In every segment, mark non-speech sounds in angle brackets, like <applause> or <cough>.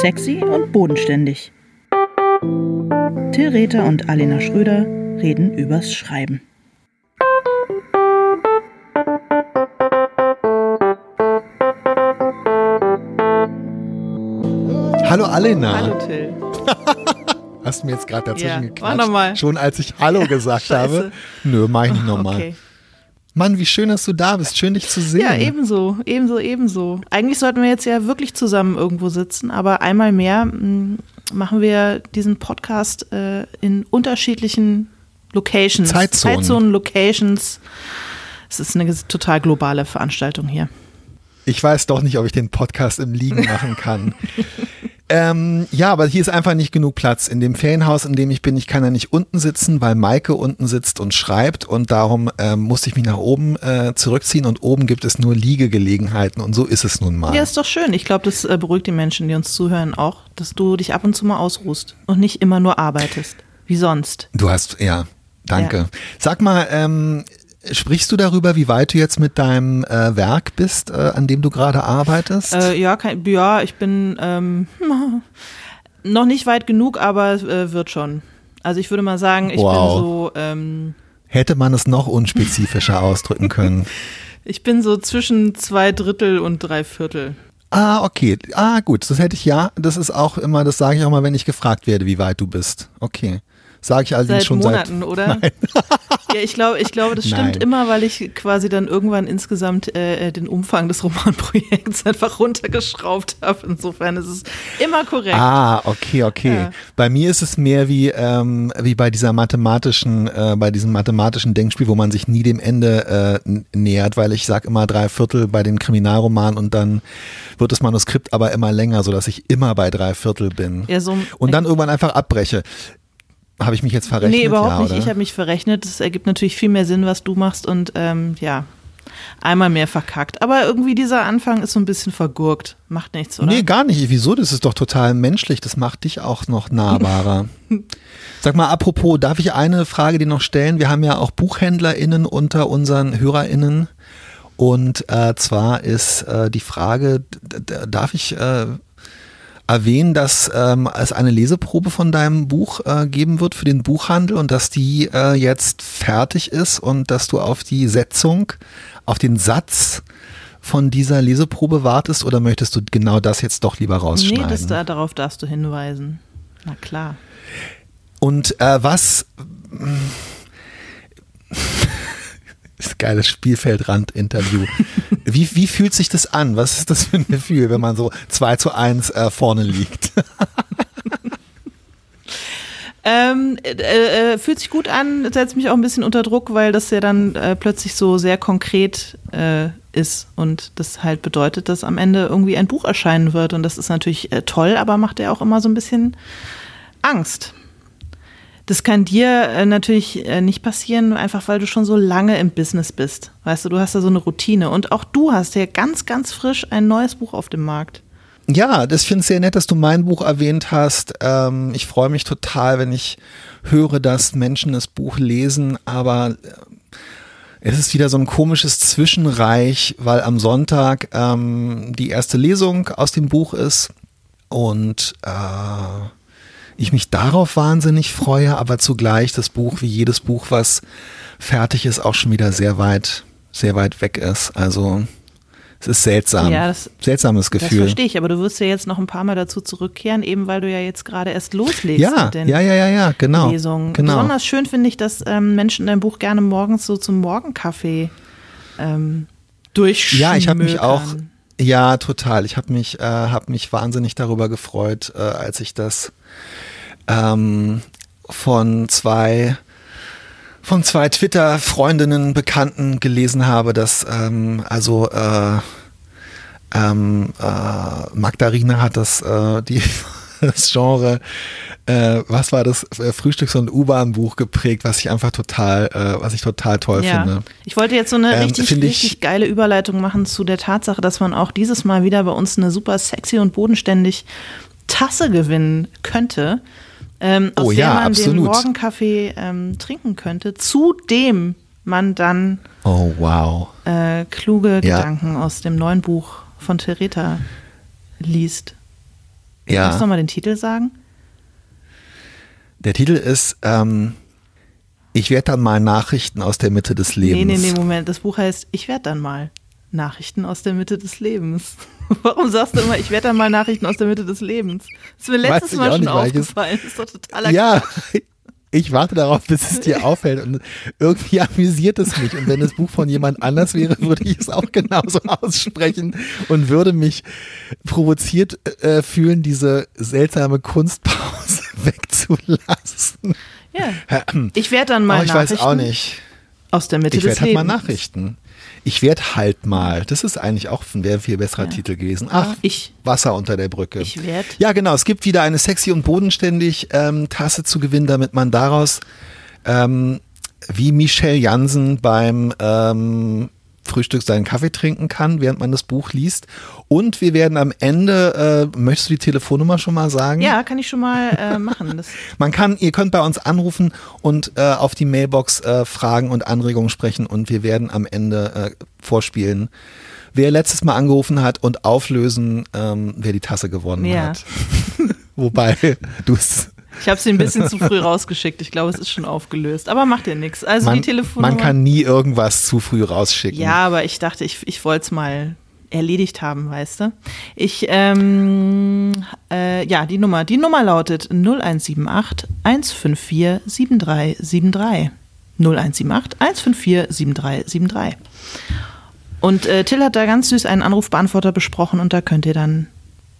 Sexy und bodenständig. Till Rether und Alena Schröder reden übers Schreiben. Hallo Alena. Hallo Till. <laughs> Hast du mir jetzt gerade dazwischen Ja, mal. Schon als ich Hallo gesagt habe. Nö, mach ich nicht nochmal. Okay. Mann, wie schön, dass du da bist. Schön, dich zu sehen. Ja, ebenso, ebenso, ebenso. Eigentlich sollten wir jetzt ja wirklich zusammen irgendwo sitzen, aber einmal mehr mh, machen wir diesen Podcast äh, in unterschiedlichen Locations. Zeitzonen. Zeitzonen, Locations. Es ist eine total globale Veranstaltung hier. Ich weiß doch nicht, ob ich den Podcast im Liegen machen kann. <laughs> ähm, ja, aber hier ist einfach nicht genug Platz. In dem Ferienhaus, in dem ich bin, ich kann ja nicht unten sitzen, weil Maike unten sitzt und schreibt und darum ähm, musste ich mich nach oben äh, zurückziehen und oben gibt es nur Liegegelegenheiten und so ist es nun mal. Ja, ist doch schön. Ich glaube, das äh, beruhigt die Menschen, die uns zuhören, auch, dass du dich ab und zu mal ausruhst und nicht immer nur arbeitest. Wie sonst. Du hast, ja, danke. Ja. Sag mal, ähm, sprichst du darüber, wie weit du jetzt mit deinem äh, Werk bist, äh, an dem du gerade arbeitest? Äh, ja, kein, ja, ich bin ähm, <laughs> noch nicht weit genug, aber äh, wird schon. Also ich würde mal sagen, ich Wow. bin so, ähm, Hätte man es noch unspezifischer <laughs> ausdrücken können. ich bin so zwischen zwei Drittel und drei Viertel. Ah, okay. Ah, gut. Das hätte ich ja. Das ist auch immer, das sage ich auch mal, wenn ich gefragt werde, wie weit du bist. Okay. Sage ich allerdings Seit schon Monaten, seit. oder? <laughs> <laughs> Ja, ich glaube, ich glaube, das stimmt Nein. immer, weil ich quasi dann irgendwann insgesamt äh, den Umfang des <laughs> Romanprojekts einfach runtergeschraubt habe. Insofern ist es immer korrekt. Ah, okay, okay. Ja. Bei mir ist es mehr wie, ähm, wie bei dieser mathematischen, äh, bei diesem mathematischen Denkspiel, wo man sich nie dem Ende äh, nähert, weil ich sag immer drei Viertel bei den Kriminalromanen und dann wird das Manuskript aber immer länger, sodass ich immer bei drei Viertel bin. Ja, so, Und dann irgendwann einfach abbreche. Habe ich mich jetzt verrechnet? Nee, überhaupt ja, nicht. Ich habe mich verrechnet. Es ergibt natürlich viel mehr Sinn, was du machst und ähm, ja, einmal mehr verkackt. Aber irgendwie dieser Anfang ist so ein bisschen vergurkt. Macht nichts, oder? Nee, gar nicht. Wieso? Das ist doch total menschlich. Das macht dich auch noch nahbarer. <laughs> Sag mal, apropos, darf ich eine Frage dir noch stellen? Wir haben ja auch BuchhändlerInnen unter unseren HörerInnen. Und äh, zwar ist äh, die Frage, darf ich äh, erwähnen, dass ähm, es eine Leseprobe von deinem Buch äh, geben wird für den Buchhandel und dass die äh, jetzt fertig ist und dass du auf die Setzung, auf den Satz von dieser Leseprobe wartest oder möchtest du genau das jetzt doch lieber nee rausschneiden? das, da, darauf darfst du hinweisen. Na klar. Und äh, was geiles Spielfeldrand-Interview. <laughs> Wie, wie fühlt sich das an? Was ist das für ein Gefühl, wenn man so 2 zu 1 äh, vorne liegt? <laughs> Ähm, äh, äh, fühlt sich gut an, setzt mich auch ein bisschen unter Druck, weil das ja dann äh, plötzlich so sehr konkret äh, ist und das halt bedeutet, dass am Ende irgendwie ein Buch erscheinen wird und das ist natürlich äh, toll, aber macht ja auch immer so ein bisschen Angst. Das kann dir äh, natürlich äh, nicht passieren, einfach weil du schon so lange im Business bist. Weißt du, du hast ja so eine Routine und auch du hast ja ganz, ganz frisch ein neues Buch auf dem Markt. Ja, das finde ich sehr nett, dass du mein Buch erwähnt hast. Ähm, ich freue mich total, wenn ich höre, dass Menschen das Buch lesen, aber äh, es ist wieder so ein komisches Zwischenreich, weil am Sonntag ähm, die erste Lesung aus dem Buch ist und äh, ich mich darauf wahnsinnig freue, aber zugleich das Buch, wie jedes Buch, was fertig ist, auch schon wieder sehr weit, sehr weit weg ist. Also es ist seltsam. Ja, das- Seltsames Das Gefühl. verstehe ich, aber du wirst ja jetzt noch ein paar Mal dazu zurückkehren, eben weil du ja jetzt gerade erst loslegst Ja, mit den ja, ja, ja, ja, genau. Lesungen. genau. Besonders schön finde ich, dass ähm, Menschen dein Buch gerne morgens so zum Morgenkaffee ähm. Ja, ich habe mich auch, ja, total. Ich habe mich, äh, hab mich wahnsinnig darüber gefreut, äh, als ich das ähm, von zwei von zwei Twitter-Freundinnen, Bekannten gelesen habe, dass ähm, also äh, ähm, äh, Magdalena hat das, äh, die, <laughs> das Genre, äh, was war das, Äh, Frühstücks- und U-Bahn-Buch geprägt, was ich einfach total, äh, was ich total toll Ja. finde. Ich wollte jetzt so eine Ähm, richtig, richtig geile Überleitung machen zu der Tatsache, dass man auch dieses Mal wieder bei uns eine super sexy und bodenständig Tasse gewinnen könnte, ähm, aus Oh der ja, man den absolut. Morgenkaffee ähm, trinken könnte, zu dem man dann Oh, wow. äh, kluge Ja. Gedanken aus dem neuen Buch von Tereta liest. Ja. Kannst du nochmal den Titel sagen? Der Titel ist ähm, Ich werde dann mal Nachrichten aus der Mitte des Lebens. Nee, nee, nee, Moment. Das Buch heißt Ich werde dann mal Nachrichten aus der Mitte des Lebens. <laughs> Warum sagst du immer, ich werde dann mal Nachrichten aus der Mitte des Lebens? Das ist mir letztes ich Mal schon nicht, ich aufgefallen. Das ist doch totaler Ja, <laughs> ich warte darauf, bis es dir <laughs> auffällt und irgendwie amüsiert es mich. Und wenn das Buch von jemand anders wäre, würde ich es auch genauso aussprechen und würde mich provoziert äh, fühlen, diese seltsame Kunstpause wegzulassen. Ja. Ich werde dann mal Aber ich Nachrichten weiß auch nicht. aus der Mitte Ich des werde halt mal Lebens. Nachrichten. Ich werde halt mal. Das ist eigentlich auch ein wäre viel besserer Titel gewesen. Ach, Ich, Wasser unter der Brücke. ich werde. Ja, genau. Es gibt wieder eine sexy und bodenständig ähm, Tasse zu gewinnen, damit man daraus ähm, wie Michelle Jansen beim ähm, Frühstück seinen Kaffee trinken kann, während man das Buch liest. Und wir werden am Ende, äh, möchtest du die Telefonnummer schon mal sagen? Ja, kann ich schon mal äh, machen. <laughs> Man kann, ihr könnt bei uns anrufen und äh, auf die Mailbox äh, Fragen und Anregungen sprechen und wir werden am Ende äh, vorspielen, wer letztes Mal angerufen hat und auflösen, ähm, wer die Tasse gewonnen Ja. hat. <laughs> Wobei du es ich habe sie ein bisschen zu früh rausgeschickt. Ich glaube, es ist schon aufgelöst. Aber macht ja nichts. Also man, die Telefonnummer. man kann nie irgendwas zu früh rausschicken. Ja, aber ich dachte, ich, ich wollte es mal erledigt haben, weißt du. Ich, ähm, äh, ja, die Nummer. Die Nummer lautet 0178 154 7373. 0178 154 7373. Und äh, Till hat da ganz süß einen Anrufbeantworter besprochen und da könnt ihr dann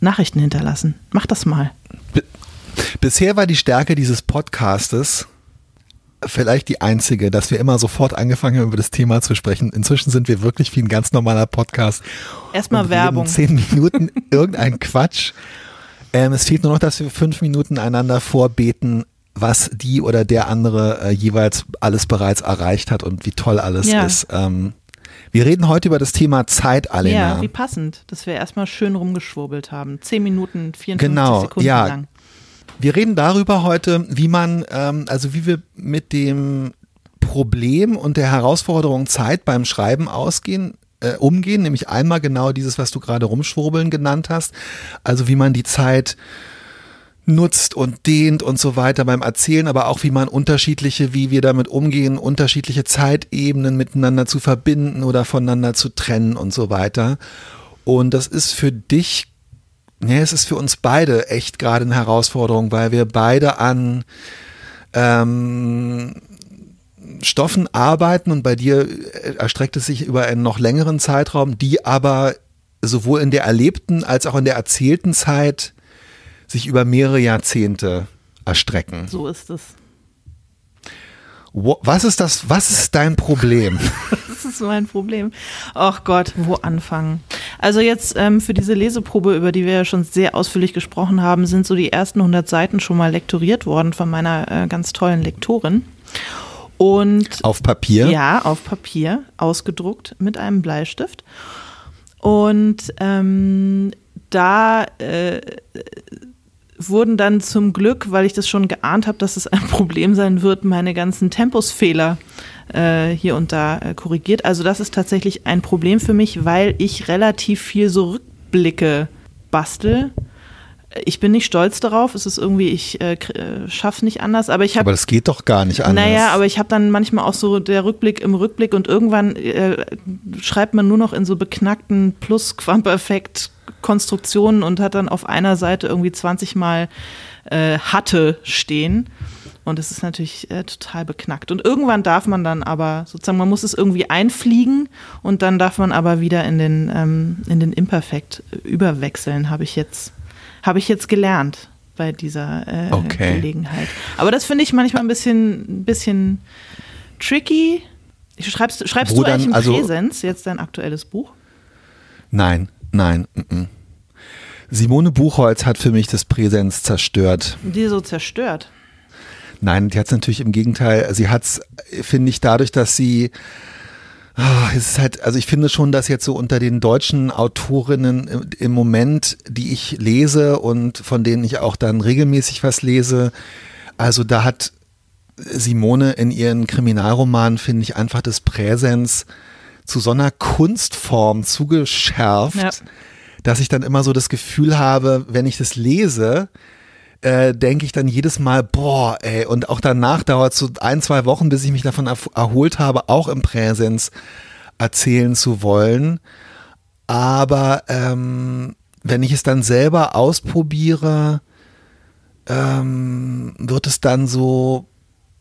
Nachrichten hinterlassen. Macht das mal. Bisher war die Stärke dieses Podcastes vielleicht die einzige, dass wir immer sofort angefangen haben, über das Thema zu sprechen. Inzwischen sind wir wirklich wie ein ganz normaler Podcast. Erstmal Werbung. Zehn Minuten <laughs> irgendein Quatsch. Ähm, es fehlt nur noch, dass wir fünf Minuten einander vorbeten, was die oder der andere äh, jeweils alles bereits erreicht hat und wie toll alles Ja. ist. Ähm, wir reden heute über das Thema Zeit, Alena. Ja, wie passend, dass wir erstmal schön rumgeschwurbelt haben. 10 Minuten, 54 Genau, Sekunden ja. lang. Wir reden darüber heute, wie man, ähm, also wie wir mit dem Problem und der Herausforderung Zeit beim Schreiben ausgehen, äh, umgehen, nämlich einmal genau dieses, was du gerade rumschwurbeln genannt hast, also wie man die Zeit nutzt und dehnt und so weiter beim Erzählen, aber auch wie man unterschiedliche, wie wir damit umgehen, unterschiedliche Zeitebenen miteinander zu verbinden oder voneinander zu trennen und so weiter. Und das ist für dich Nee, es ist für uns beide echt gerade eine Herausforderung, weil wir beide an ähm, Stoffen arbeiten und bei dir äh, erstreckt es sich über einen noch längeren Zeitraum, die aber sowohl in der erlebten als auch in der erzählten Zeit sich über mehrere Jahrzehnte erstrecken. So ist es. Was ist das, was ist dein Problem? <laughs> Das ist mein Problem. Ach Gott, wo anfangen? Also jetzt ähm, für diese Leseprobe, über die wir ja schon sehr ausführlich gesprochen haben, sind so die ersten 100 Seiten schon mal lektoriert worden von meiner äh, ganz tollen Lektorin. Und Auf Papier? ja, auf Papier, ausgedruckt mit einem Bleistift. Und ähm, da äh, wurden dann zum Glück, weil ich das schon geahnt habe, dass es ein <laughs> Problem sein wird, meine ganzen Tempusfehler äh, hier und da äh, korrigiert. Also das ist tatsächlich ein Problem für mich, weil ich relativ viel so Rückblicke bastel. Ich bin nicht stolz darauf, es ist irgendwie, ich äh, äh, schaff's nicht anders, aber ich habe Aber das geht doch gar nicht anders. naja, aber ich habe dann manchmal auch so der Rückblick im Rückblick und irgendwann äh, schreibt man nur noch in so beknackten Plus-Quamperfekt-Konstruktionen und hat dann auf einer Seite irgendwie 20 Mal äh, hatte stehen. Und es ist natürlich äh, total beknackt. Und irgendwann darf man dann aber sozusagen, man muss es irgendwie einfliegen und dann darf man aber wieder in den, ähm, in den Imperfekt überwechseln, habe ich jetzt, habe ich jetzt gelernt bei dieser äh, Okay. Gelegenheit. Aber das finde ich manchmal ein bisschen, ein bisschen tricky. Schreibst, schreibst Wo du eigentlich im also- Präsens jetzt dein aktuelles Buch? Nein, nein. mm, mm. Simone Buchholz hat für mich das Präsenz zerstört. Die so zerstört. Nein, die hat es natürlich im Gegenteil. Sie hat es, finde ich, dadurch, dass sie es ist halt, also ich finde schon, dass jetzt so unter den deutschen Autorinnen im, im Moment, die ich lese und von denen ich auch dann regelmäßig was lese, also da hat Simone in ihren Kriminalromanen, finde ich, einfach das Präsens zu so einer Kunstform zugeschärft, Ja. dass ich dann immer so das Gefühl habe, wenn ich das lese, äh, denke ich dann jedes Mal, boah, ey, und auch danach dauert es so ein, zwei Wochen, bis ich mich davon erholt habe, auch im Präsens erzählen zu wollen. Aber ähm, wenn ich es dann selber ausprobiere, ähm, wird es dann so,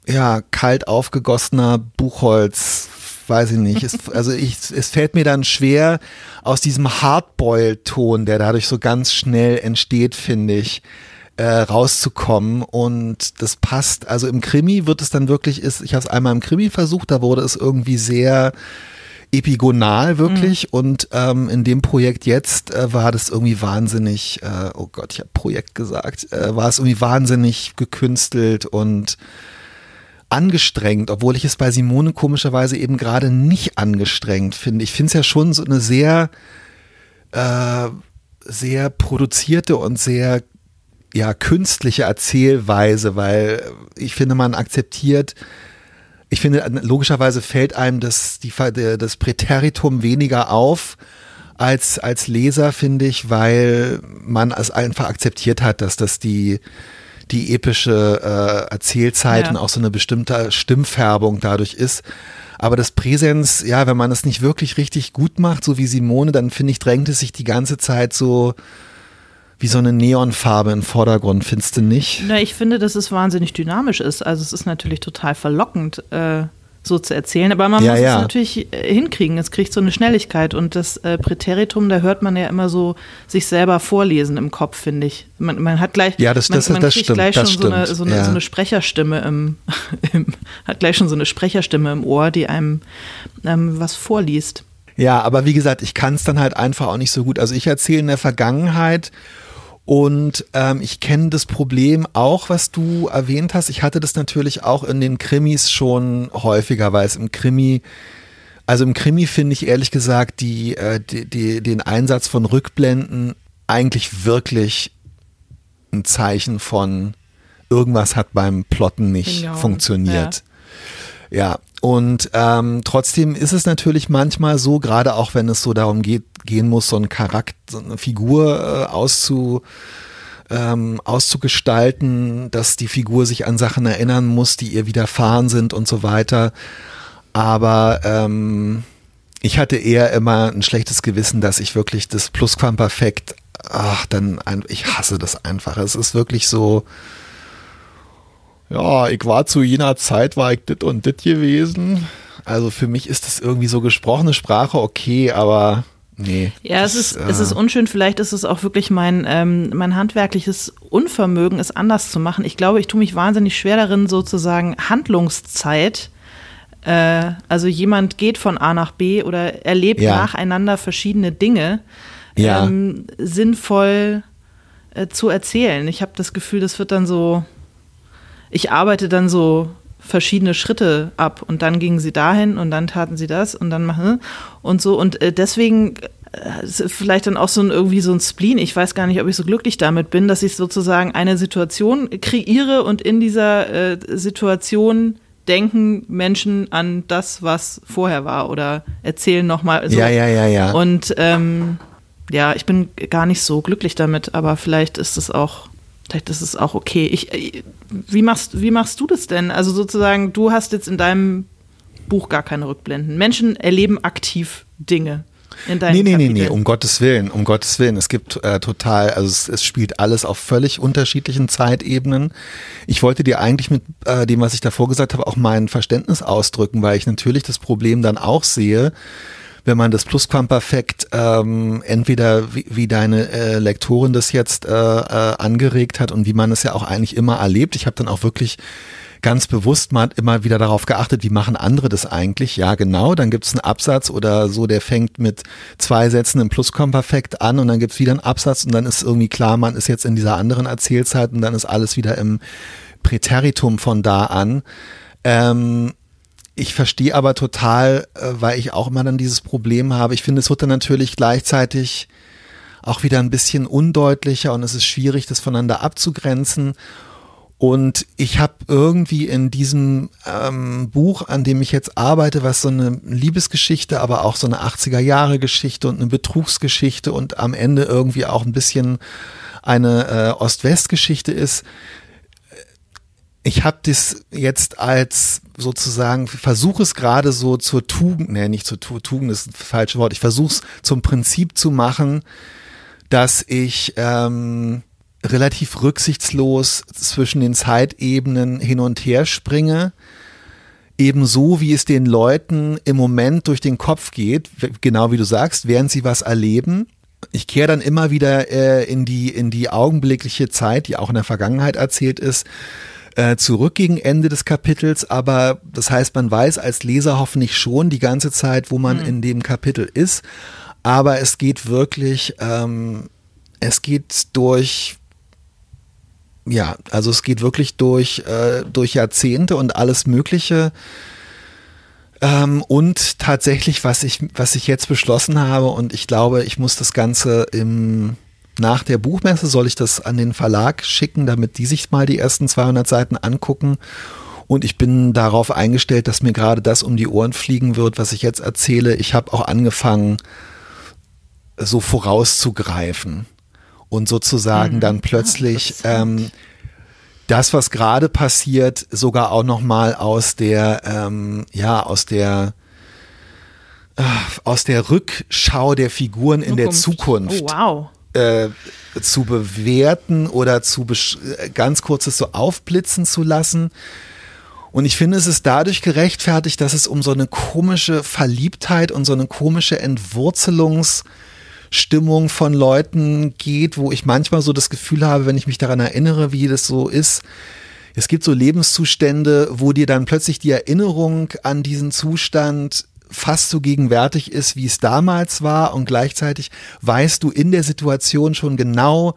ja, kalt aufgegossener Buchholz, weiß ich nicht. Es, <laughs> also ich, es fällt mir dann schwer, aus diesem Hardboil-Ton, der dadurch so ganz schnell entsteht, finde ich, äh, rauszukommen. Und das passt. Also im Krimi wird es dann wirklich, ist, ich habe es einmal im Krimi versucht, da wurde es irgendwie sehr epigonal wirklich mhm. und ähm, in dem Projekt jetzt äh, war das irgendwie wahnsinnig, äh, oh Gott, ich habe Projekt gesagt, äh, war es irgendwie wahnsinnig gekünstelt und angestrengt, obwohl ich es bei Simone komischerweise eben gerade nicht angestrengt finde. Ich finde es ja schon so eine sehr, äh, sehr produzierte und sehr ja, künstliche Erzählweise, weil ich finde, man akzeptiert ich finde, logischerweise fällt einem das, die, das Präteritum weniger auf als, als Leser, finde ich, weil man es einfach akzeptiert hat, dass das die, die epische äh, Erzählzeit ja. und auch so eine bestimmte Stimmfärbung dadurch ist. Aber das Präsens, ja, wenn man es nicht wirklich richtig gut macht, so wie Simone, dann finde ich, drängt es sich die ganze Zeit so wie so eine Neonfarbe im Vordergrund, findest du nicht? Na, ich finde, dass es wahnsinnig dynamisch ist. Also es ist natürlich total verlockend, äh, so zu erzählen, aber man ja, muss ja. es natürlich äh, hinkriegen. Es kriegt so eine Schnelligkeit und das äh, Präteritum, da hört man ja immer so sich selber vorlesen im Kopf, finde ich. Man, man, hat gleich, ja, das, das, man, man das kriegt stimmt, gleich schon so eine, so, eine, ja. so eine, Sprecherstimme im, <laughs> im, hat gleich schon so eine Sprecherstimme im Ohr, die einem ähm, was vorliest. Ja, aber wie gesagt, ich kann es dann halt einfach auch nicht so gut. Also ich erzähle in der Vergangenheit und ähm, ich kenne das Problem auch, was du erwähnt hast. Ich hatte das natürlich auch in den Krimis schon häufiger, weil es im Krimi, also im Krimi finde ich ehrlich gesagt die, äh, die, die, den Einsatz von Rückblenden eigentlich wirklich ein Zeichen von irgendwas hat beim Plotten nicht genau. funktioniert. Ja. ja, und ähm, trotzdem ist es natürlich manchmal so, gerade auch wenn es so darum geht, gehen muss, so ein Charakter, eine Figur äh, auszu, ähm, auszugestalten, dass die Figur sich an Sachen erinnern muss, die ihr widerfahren sind und so weiter. Aber ähm, ich hatte eher immer ein schlechtes Gewissen, dass ich wirklich das Plusquamperfekt, ach, dann, ein, ich hasse das einfach. Es ist wirklich so, ja, ich war zu jener Zeit, war ich dit und dit gewesen. Also für mich ist das irgendwie so gesprochene Sprache okay, aber Nee. Ja, es ist, äh, es ist unschön. Vielleicht ist es auch wirklich mein, ähm, mein handwerkliches Unvermögen, es anders zu machen. Ich glaube, ich tue mich wahnsinnig schwer darin, sozusagen Handlungszeit. Äh, also jemand geht von A nach B oder erlebt ja. nacheinander verschiedene Dinge, ja. ähm, sinnvoll äh, zu erzählen. Ich habe das Gefühl, das wird dann so. Ich arbeite dann so verschiedene Schritte ab und dann gingen sie dahin und dann taten sie das und dann machen und so und äh, deswegen äh, vielleicht dann auch so ein irgendwie so ein Spleen. Ich weiß gar nicht, ob ich so glücklich damit bin, dass ich sozusagen eine Situation kreiere und in dieser äh, Situation denken Menschen an das, was vorher war oder erzählen nochmal. So. Ja, ja, ja, ja. Und ähm, ja, ich bin gar nicht so glücklich damit, aber vielleicht ist es auch Vielleicht ist es auch okay. Ich, äh, wie, machst, wie machst du das denn? Also sozusagen, du hast jetzt in deinem Buch gar keine Rückblenden. Menschen erleben aktiv Dinge. In deinen nee, nee, Kapiteln. nee, nee, um Gottes Willen, um Gottes Willen. Es gibt äh, total, also es, es, spielt alles auf völlig unterschiedlichen Zeitebenen. Ich wollte dir eigentlich mit äh, dem, was ich davor gesagt habe, auch mein Verständnis ausdrücken, weil ich natürlich das Problem dann auch sehe, wenn man das Plusquamperfekt ähm, entweder wie, wie deine äh, Lektorin das jetzt äh, äh, angeregt hat und wie man es ja auch eigentlich immer erlebt. Ich habe dann auch wirklich ganz bewusst mal immer wieder darauf geachtet, wie machen andere das eigentlich? Ja, genau, dann gibt es einen Absatz oder so, der fängt mit zwei Sätzen im Plusquamperfekt an und dann gibt es wieder einen Absatz und dann ist irgendwie klar, man ist jetzt in dieser anderen Erzählzeit und dann ist alles wieder im Präteritum von da an. Ähm, ich verstehe aber total, äh, weil ich auch immer dann dieses Problem habe. Ich finde, es wird dann natürlich gleichzeitig auch wieder ein bisschen undeutlicher und es ist schwierig, das voneinander abzugrenzen. Und ich habe irgendwie in diesem ähm, Buch, an dem ich jetzt arbeite, was so eine Liebesgeschichte, aber auch so eine 80er-Jahre-Geschichte und eine Betrugsgeschichte und am Ende irgendwie auch ein bisschen eine äh, Ost-West-Geschichte ist, ich habe das jetzt als sozusagen, versuche es gerade so zur Tugend, nee, nicht zur Tugend, ist ein falsches Wort, ich versuche es zum Prinzip zu machen, dass ich ähm, relativ rücksichtslos zwischen den Zeitebenen hin und her springe, ebenso wie es den Leuten im Moment durch den Kopf geht, genau wie du sagst, während sie was erleben. Ich kehre dann immer wieder äh, in, die, in die augenblickliche Zeit, die auch in der Vergangenheit erzählt ist, äh, zurück gegen Ende des Kapitels, aber das heißt, man weiß als Leser hoffentlich schon die ganze Zeit, wo man mhm. in dem Kapitel ist, aber es geht wirklich, ähm, es geht durch ja, also es geht wirklich durch, äh, durch Jahrzehnte und alles Mögliche. Ähm, und tatsächlich, was ich, was ich jetzt beschlossen habe, und ich glaube, ich muss das Ganze im, nach der Buchmesse, soll ich das an den Verlag schicken, damit die sich mal die ersten 200 Seiten angucken. Und ich bin darauf eingestellt, dass mir gerade das um die Ohren fliegen wird, was ich jetzt erzähle. Ich habe auch angefangen, so vorauszugreifen und sozusagen mhm. dann ah, plötzlich ähm, das, was gerade passiert, sogar auch noch mal aus der ähm, ja aus der äh, aus der Rückschau der Figuren in der Zukunft. Oh, wow. Äh, zu bewerten oder zu äh, ganz kurzes so aufblitzen zu lassen. Und ich finde, es ist dadurch gerechtfertigt, dass es um so eine komische Verliebtheit und so eine komische Entwurzelungs- Stimmung von Leuten geht, wo ich manchmal so das Gefühl habe, wenn ich mich daran erinnere, wie das so ist. Es gibt so Lebenszustände, wo dir dann plötzlich die Erinnerung an diesen Zustand fast so gegenwärtig ist, wie es damals war und gleichzeitig weißt du in der Situation schon genau,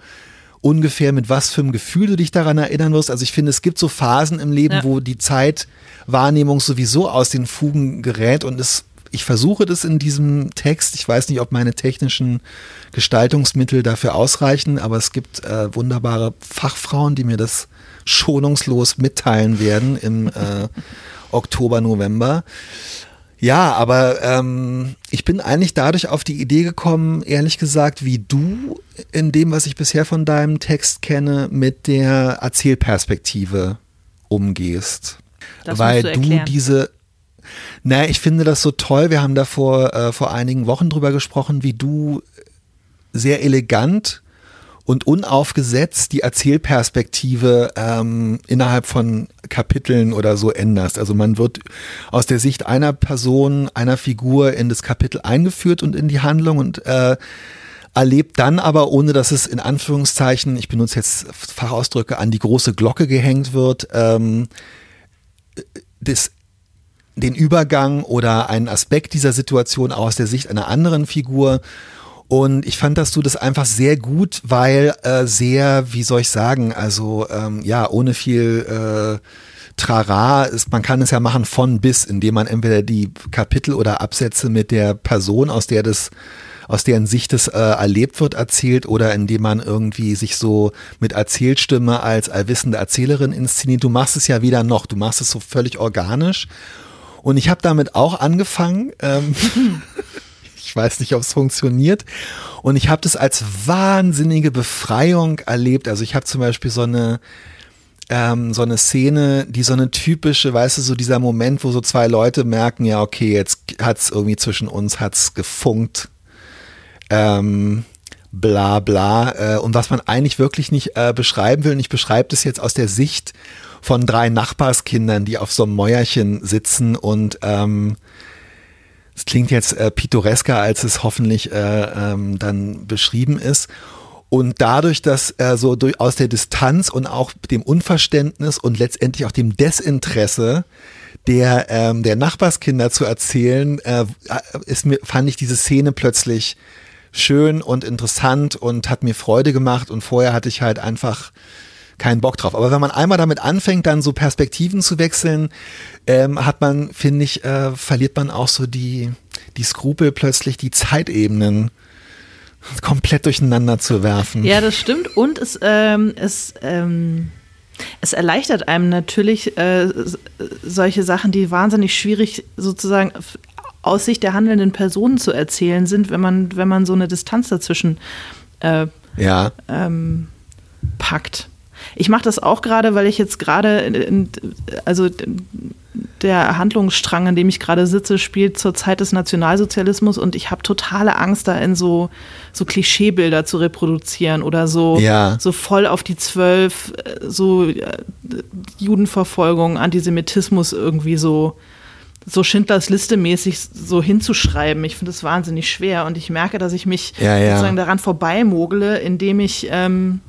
ungefähr mit was für einem Gefühl du dich daran erinnern wirst. Also ich finde, es gibt so Phasen im Leben, ja. wo die Zeitwahrnehmung sowieso aus den Fugen gerät und es ich versuche das in diesem Text. Ich weiß nicht, ob meine technischen Gestaltungsmittel dafür ausreichen, aber es gibt äh, wunderbare Fachfrauen, die mir das schonungslos mitteilen werden im äh, <laughs> Oktober, November. Ja, aber ähm, ich bin eigentlich dadurch auf die Idee gekommen, ehrlich gesagt, wie du in dem, was ich bisher von deinem Text kenne, mit der Erzählperspektive umgehst. Das weil du, du diese naja, ich finde das so toll. Wir haben da vor, äh, vor einigen Wochen drüber gesprochen, wie du sehr elegant und unaufgesetzt die Erzählperspektive ähm, innerhalb von Kapiteln oder so änderst. Also man wird aus der Sicht einer Person, einer Figur in das Kapitel eingeführt und in die Handlung und äh, erlebt dann aber, ohne dass es in Anführungszeichen, ich benutze jetzt Fachausdrücke, an die große Glocke gehängt wird, ähm, das den Übergang oder einen Aspekt dieser Situation aus der Sicht einer anderen Figur. Und ich fand, dass du das einfach sehr gut, weil äh, sehr, wie soll ich sagen, also ähm, ja, ohne viel äh, Trara ist, man kann es ja machen von bis, indem man entweder die Kapitel oder Absätze mit der Person, aus der das aus deren Sicht es äh, erlebt wird, erzählt oder indem man irgendwie sich so mit Erzählstimme als allwissende Erzählerin inszeniert. Du machst es ja weder noch, du machst es so völlig organisch und ich habe damit auch angefangen. Ähm, <laughs> ich weiß nicht, ob es funktioniert. Und ich habe das als wahnsinnige Befreiung erlebt. Also ich habe zum Beispiel so eine ähm, so eine Szene, die so eine typische, weißt du, so dieser Moment, wo so zwei Leute merken, ja, okay, jetzt hat's irgendwie zwischen uns hat's gefunkt. Ähm, bla bla. Äh, und was man eigentlich wirklich nicht äh, beschreiben will, und ich beschreibe das jetzt aus der Sicht von drei Nachbarskindern, die auf so einem Mäuerchen sitzen und ähm, es klingt jetzt äh, pittoresker, als es hoffentlich äh, ähm, dann beschrieben ist. Und dadurch, dass er so durch, aus der Distanz und auch dem Unverständnis und letztendlich auch dem Desinteresse der, ähm, der Nachbarskinder zu erzählen, äh, ist mir, fand ich diese Szene plötzlich schön und interessant und hat mir Freude gemacht. Und vorher hatte ich halt einfach keinen Bock drauf. Aber wenn man einmal damit anfängt, dann so Perspektiven zu wechseln, ähm, hat man, finde ich, äh, verliert man auch so die, die Skrupel plötzlich, die Zeitebenen komplett durcheinander zu werfen. Ja, das stimmt. Und es, ähm, es, ähm, Es erleichtert einem natürlich äh, solche Sachen, die wahnsinnig schwierig sozusagen aus Sicht der handelnden Personen zu erzählen sind, wenn man, wenn man so eine Distanz dazwischen äh, ja. ähm, packt. Ich mache das auch gerade, weil ich jetzt gerade, also der Handlungsstrang, an dem ich gerade sitze, spielt zur Zeit des Nationalsozialismus und ich habe totale Angst, da in so, so Klischeebilder zu reproduzieren oder so, ja. so voll auf die Zwölf, so äh, Judenverfolgung, Antisemitismus irgendwie so so Schindlers Liste mäßig so hinzuschreiben. Ich finde das wahnsinnig schwer und ich merke, dass ich mich ja, ja. sozusagen daran vorbeimogle, indem ich, ähm,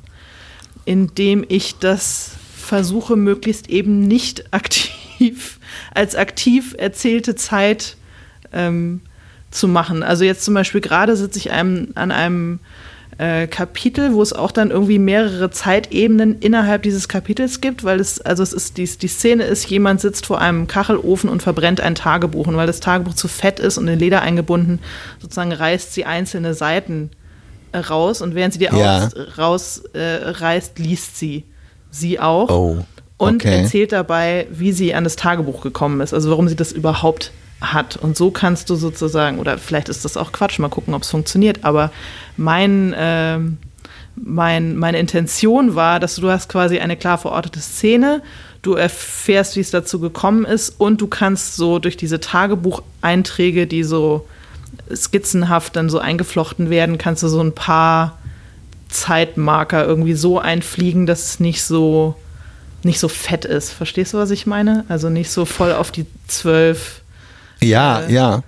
indem ich das versuche, möglichst eben nicht aktiv, als aktiv erzählte Zeit ähm, zu machen. Also jetzt zum Beispiel gerade sitze ich einem, an einem äh, Kapitel, wo es auch dann irgendwie mehrere Zeitebenen innerhalb dieses Kapitels gibt, weil es, also es ist, die, die Szene ist, jemand sitzt vor einem Kachelofen und verbrennt ein Tagebuch. Und weil das Tagebuch zu fett ist und in Leder eingebunden, sozusagen reißt sie einzelne Seiten raus und während sie die ja. rausreißt, äh, liest sie sie auch. Oh. Und Okay. erzählt dabei, wie sie an das Tagebuch gekommen ist, also warum sie das überhaupt hat. Und so kannst du sozusagen, oder vielleicht ist das auch Quatsch, mal gucken, ob es funktioniert, aber mein, ähm, mein, meine Intention war, dass du, du hast quasi eine klar verortete Szene, du erfährst, wie es dazu gekommen ist und du kannst so durch diese Tagebucheinträge, die so skizzenhaft dann so eingeflochten werden, kannst du so ein paar Zeitmarker irgendwie so einfliegen, dass es nicht so nicht so fett ist. Verstehst du, was ich meine? Also nicht so voll auf die zwölf. Ja, Äh, ja.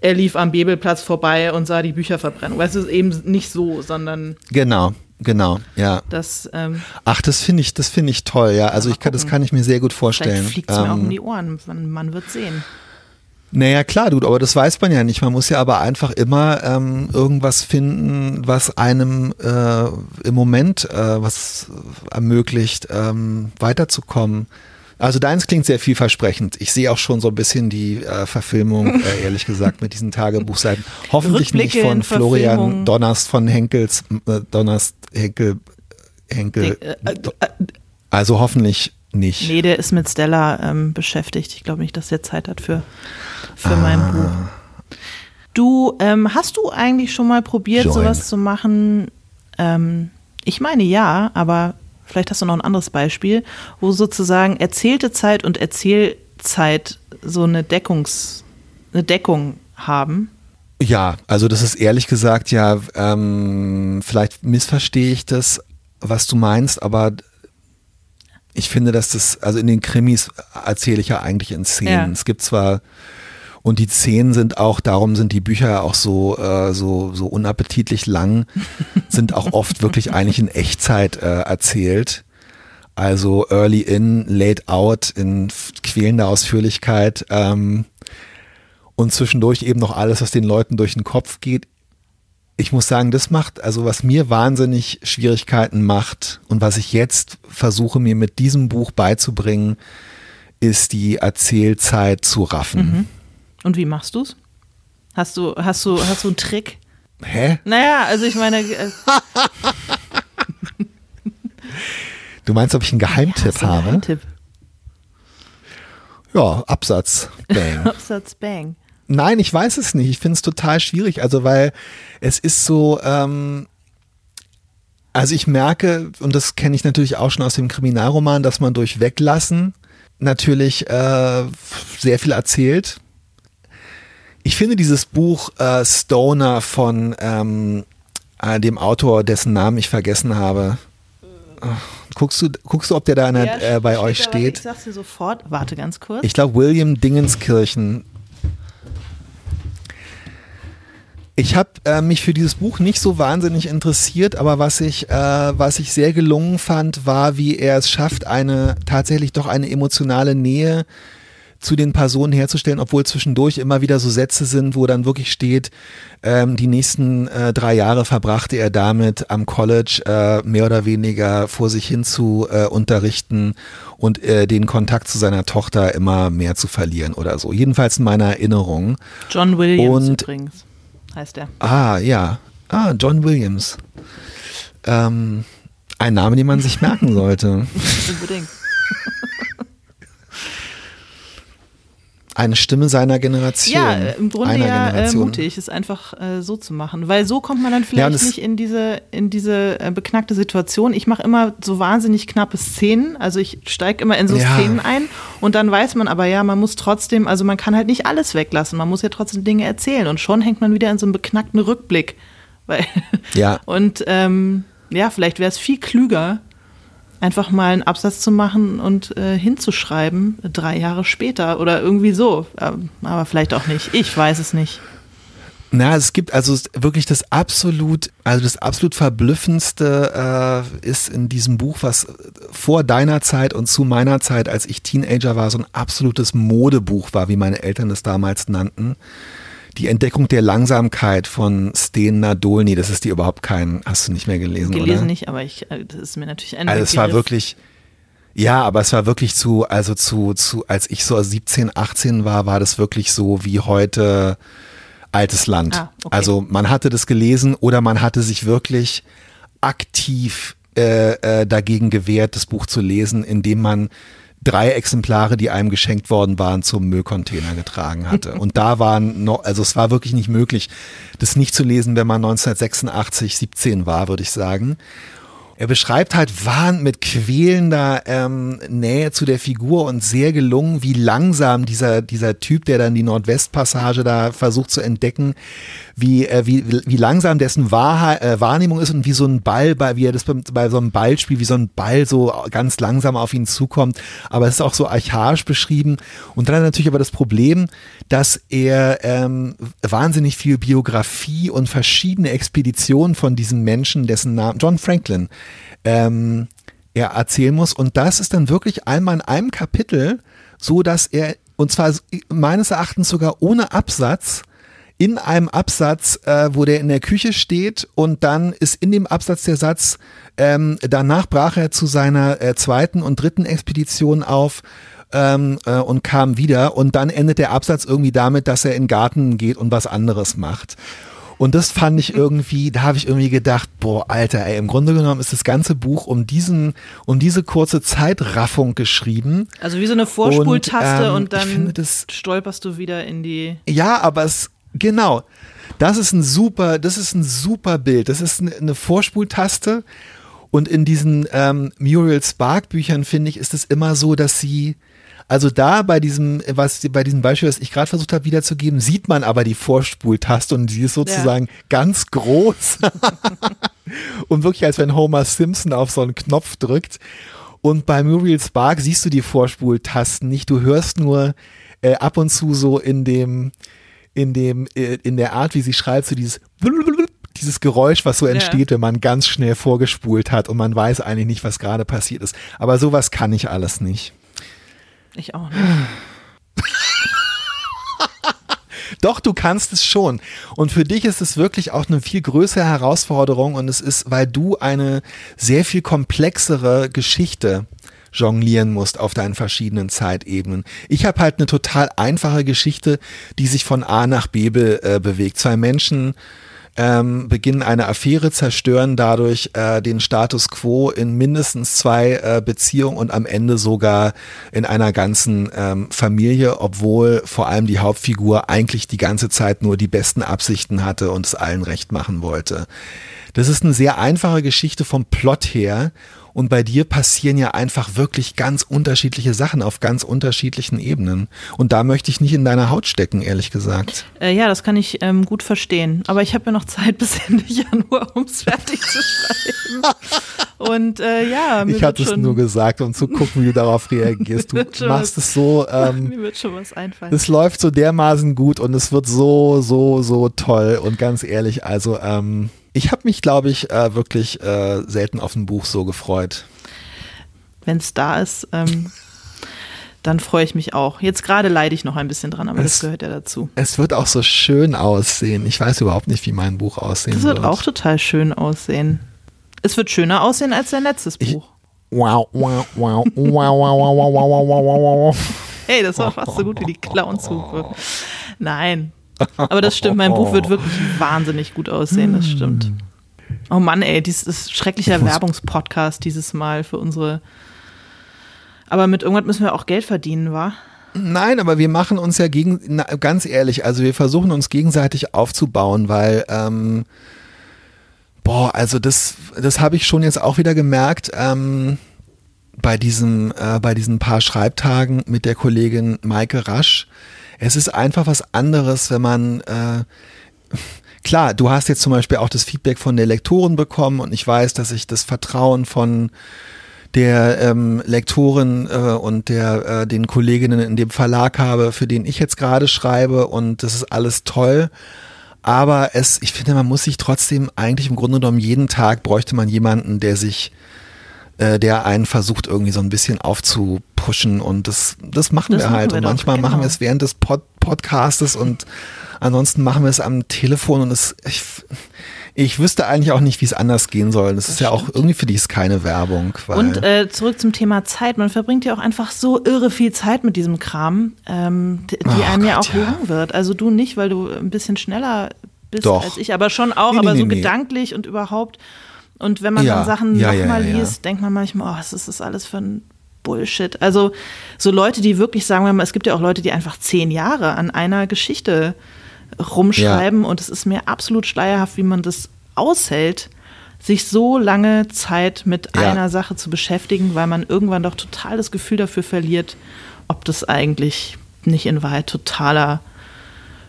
Er lief am Bebelplatz vorbei und sah die Bücher verbrennen. Weißt du, es ist eben nicht so, sondern Genau, genau, ja. das ähm, Ach, das finde ich, das finde ich toll, ja. Also ich kann, das kann ich mir sehr gut vielleicht vorstellen. fliegt es mir auch Ähm, um die Ohren. Man, man wird sehen. Naja, klar, du, aber das weiß man ja nicht. Man muss ja aber einfach immer ähm, irgendwas finden, was einem äh, im Moment äh, was ermöglicht, ähm, weiterzukommen. Also deins klingt sehr vielversprechend. Ich sehe auch schon so ein bisschen die äh, Verfilmung, <laughs> äh, ehrlich gesagt, mit diesen Tagebuchseiten. Hoffentlich nicht von Florian. Donnerst von Henkels, äh, Donnerst Henkel, Henkel. Denk- äh, äh, Also hoffentlich nicht. Nee, der ist mit Stella ähm, beschäftigt. Ich glaube nicht, dass der Zeit hat für, für mein Ah. Buch. Du, ähm, hast du eigentlich schon mal probiert, Join. sowas zu machen? Ähm, ich meine ja, aber vielleicht hast du noch ein anderes Beispiel, wo sozusagen erzählte Zeit und Erzählzeit so eine Deckungs, eine Deckung haben. Ja, also das ist ehrlich gesagt ja, ähm, vielleicht missverstehe ich das, was du meinst, aber ich finde, dass das, also in den Krimis erzähle ich ja eigentlich in Szenen. Ja. Es gibt zwar und die Szenen sind auch, darum sind die Bücher auch so, äh, so, so unappetitlich lang, <laughs> sind auch oft wirklich eigentlich in Echtzeit äh, erzählt. Also early in, late out, in quälender Ausführlichkeit. Ähm, und zwischendurch eben noch alles, was den Leuten durch den Kopf geht. Ich muss sagen, das macht, also was mir wahnsinnig Schwierigkeiten macht und was ich jetzt versuche mir mit diesem Buch beizubringen, ist die Erzählzeit zu raffen. Und wie machst du's? Hast du, hast du, hast du einen Trick? Hä? Naja, also ich meine, äh, <laughs> Du meinst, ob ich einen Geheimtipp einen habe? Geheimtipp? Ja, Absatz. Bang. <laughs> Absatz Bang. Nein, ich weiß es nicht. Ich finde es total schwierig. Also, weil es ist so, ähm, also ich merke, und das kenne ich natürlich auch schon aus dem Kriminalroman, dass man durch Weglassen natürlich äh, sehr viel erzählt. Ich finde dieses Buch äh, Stoner von ähm, äh, dem Autor, dessen Namen ich vergessen habe. Guckst du, guckst du, ob der da in der, Ja, äh, bei euch da, warte, steht? Ich sag's dir sofort. Warte ganz kurz. Ich glaube, William Dingenskirchen. Ich habe äh, mich für dieses Buch nicht so wahnsinnig interessiert, aber was ich, äh, was ich sehr gelungen fand, war, wie er es schafft, eine tatsächlich doch eine emotionale Nähe zu den Personen herzustellen, obwohl zwischendurch immer wieder so Sätze sind, wo dann wirklich steht, ähm, die nächsten äh, drei Jahre verbrachte er damit, am College äh, mehr oder weniger vor sich hin zu äh, unterrichten und äh, den Kontakt zu seiner Tochter immer mehr zu verlieren oder so. Jedenfalls in meiner Erinnerung. John Williams Und- übrigens heißt er. Ah, ja. Ah, John Williams. Ähm, Ein Name, den man sich merken sollte. <laughs> Unbedingt. Eine Stimme seiner Generation. Ja, äh, im Grunde ja äh, mutig, es einfach äh, so zu machen. Weil so kommt man dann vielleicht es- nicht in diese, in diese äh, beknackte Situation. Ich mache immer so wahnsinnig knappe Szenen. Also ich steige immer in so Ja. Szenen ein und dann weiß man aber ja, man muss trotzdem, also man kann halt nicht alles weglassen. Man muss ja trotzdem Dinge erzählen. Und schon hängt man wieder in so einem beknackten Rückblick. <laughs> Weil, Ja. Und ähm, ja, vielleicht wäre es viel klüger, einfach mal einen Absatz zu machen und äh, hinzuschreiben, drei Jahre später oder irgendwie so. Ähm, aber vielleicht auch nicht. Ich weiß es nicht. Na, es gibt also wirklich das absolut, also das absolut verblüffendste äh, ist in diesem Buch, was vor deiner Zeit und zu meiner Zeit, als ich Teenager war, so ein absolutes Modebuch war, wie meine Eltern es damals nannten. Die Entdeckung der Langsamkeit von Sten Nadolny, das ist dir überhaupt kein, hast du nicht mehr gelesen, Gelesen oder? nicht, aber ich, äh, das ist mir natürlich ein Also es war wirklich, ja, aber es war wirklich zu, also zu, zu, als ich so 17, 18 war, war das wirklich so wie heute altes Land. Ah, okay. Also man hatte das gelesen oder man hatte sich wirklich aktiv äh, äh, dagegen gewehrt, das Buch zu lesen, indem man drei Exemplare, die einem geschenkt worden waren, zum Müllcontainer getragen hatte. Und da waren noch, also es war wirklich nicht möglich, das nicht zu lesen, wenn man 1986, 17 war, würde ich sagen. Er beschreibt halt Wahn mit quälender ähm, Nähe zu der Figur und sehr gelungen, wie langsam dieser, dieser Typ, der dann die Nordwestpassage da versucht zu entdecken, wie, äh, wie, wie langsam dessen Wahrheit, äh, Wahrnehmung ist und wie so ein Ball, bei, wie er das bei, bei so einem Ballspiel, wie so ein Ball so ganz langsam auf ihn zukommt. Aber es ist auch so archaisch beschrieben. Und dann natürlich aber das Problem, dass er ähm, wahnsinnig viel Biografie und verschiedene Expeditionen von diesem Menschen, dessen Namen, John Franklin, ähm, er erzählen muss. Und das ist dann wirklich einmal in einem Kapitel, so dass er, und zwar meines Erachtens sogar ohne Absatz, in einem Absatz, äh, wo der in der Küche steht und dann ist in dem Absatz der Satz, ähm, danach brach er zu seiner äh, zweiten und dritten Expedition auf ähm, äh, und kam wieder und dann endet der Absatz irgendwie damit, dass er in den Garten geht und was anderes macht. Und das fand ich irgendwie, da habe ich irgendwie gedacht, boah, Alter, ey, im Grunde genommen ist das ganze Buch um diesen, um diese kurze Zeitraffung geschrieben. Also wie so eine Vorspultaste ähm, und, dann das- stolperst du wieder in die. Ja, aber es, genau. Das ist ein super, das ist ein super Bild. Das ist eine, Vorspultaste. Und in diesen ähm, Muriel Spark Büchern finde ich, ist es immer so, dass sie, also da bei diesem, was bei diesem Beispiel, was ich gerade versucht habe wiederzugeben, sieht man aber die Vorspultaste und sie ist sozusagen ganz groß <laughs> und wirklich als wenn Homer Simpson auf so einen Knopf drückt. Und bei Muriel Spark siehst du die Vorspultasten nicht. Du hörst nur äh, ab und zu so in dem, in dem, äh, in der Art, wie sie schreibt, so dieses dieses Geräusch, was so entsteht, wenn man ganz schnell vorgespult hat und man weiß eigentlich nicht, was gerade passiert ist. Aber sowas kann ich alles nicht. Ich auch nicht. <laughs> Doch, du kannst es schon. Und für dich ist es wirklich auch eine viel größere Herausforderung und es ist, weil du eine sehr viel komplexere Geschichte jonglieren musst auf deinen verschiedenen Zeitebenen. Ich habe halt eine total einfache Geschichte, die sich von A nach B be äh, bewegt. Zwei Menschen ähm, beginnen eine Affäre, zerstören dadurch äh, den Status quo in mindestens zwei äh, Beziehungen und am Ende sogar in einer ganzen ähm, Familie, obwohl vor allem die Hauptfigur eigentlich die ganze Zeit nur die besten Absichten hatte und es allen recht machen wollte. Das ist eine sehr einfache Geschichte vom Plot her. Und bei dir passieren ja einfach wirklich ganz unterschiedliche Sachen auf ganz unterschiedlichen Ebenen. Und da möchte ich nicht in deiner Haut stecken, ehrlich gesagt. Äh, ja, das kann ich ähm, gut verstehen. Aber ich habe ja noch Zeit <laughs> bis Ende Januar, um es fertig zu schreiben. Und äh, ja, mir Ich hatte es nur gesagt, um zu gucken, wie du darauf reagierst. <laughs> Du machst was. es so, ähm, <laughs> mir wird schon was einfallen. es läuft so dermaßen gut und es wird so, so, so toll. Und ganz ehrlich, also ähm, ich habe mich, glaube ich, äh, wirklich äh, selten auf ein Buch so gefreut. Wenn es da ist, ähm, dann freue ich mich auch. Jetzt gerade leide ich noch ein bisschen dran, aber Es- das gehört ja dazu. Es wird auch so schön aussehen. Ich weiß überhaupt nicht, wie mein Buch aussehen Das wird auch total schön aussehen. Es wird schöner aussehen als dein letztes Ich- Buch. Wow, wow, wow, wow, wow, wow, wow, wow, wow, wow, wow. Hey, das war fast so gut wie die Clownshupe. Nein. Aber das stimmt, mein Buch wird wirklich wahnsinnig gut aussehen, das stimmt. Oh Mann, ey, dieses ist schrecklicher Werbungspodcast dieses Mal für unsere. Aber mit irgendwas müssen wir auch Geld verdienen, wa? Nein, aber wir machen uns ja gegen, na, ganz ehrlich, also wir versuchen uns gegenseitig aufzubauen, weil, ähm, boah, also das, das habe ich schon jetzt auch wieder gemerkt, ähm, bei diesem, äh, bei diesen paar Schreibtagen mit der Kollegin Maike Rasch. Es ist einfach was anderes, wenn man, äh, klar, du hast jetzt zum Beispiel auch das Feedback von der Lektoren bekommen und ich weiß, dass ich das Vertrauen von der ähm, Lektorin äh, und der äh, den Kolleginnen in dem Verlag habe, für den ich jetzt gerade schreibe und das ist alles toll. Aber es, ich finde, man muss sich trotzdem eigentlich im Grunde genommen jeden Tag bräuchte man jemanden, der sich, äh, der einen versucht irgendwie so ein bisschen aufzupushen und das, das machen Das wir machen halt. wir und doch, manchmal genau. machen wir es während des Pod Podcastes und ansonsten machen wir es am Telefon und es, ich, ich wüsste eigentlich auch nicht, wie es anders gehen soll. Das, ist ja auch irgendwie für die ist keine Werbung. Und äh, zurück zum Thema Zeit. Man verbringt ja auch einfach so irre viel Zeit mit diesem Kram, ähm, die, Ach einem ja Gott, auch ja. lang wird. Also du nicht, weil du ein bisschen schneller bist Doch. als ich, aber schon auch, Nee, nee, aber so nee. gedanklich und überhaupt. Und wenn man Ja, dann Sachen ja, nochmal ja, liest, denkt man manchmal, oh, was ist das alles für ein Bullshit. Also so Leute, die wirklich sagen wir mal, es gibt ja auch Leute, die einfach zehn Jahre an einer Geschichte rumschreiben und es ist mir absolut schleierhaft, wie man das aushält, sich so lange Zeit mit einer Sache zu beschäftigen, weil man irgendwann doch total das Gefühl dafür verliert, ob das eigentlich nicht in Wahrheit totaler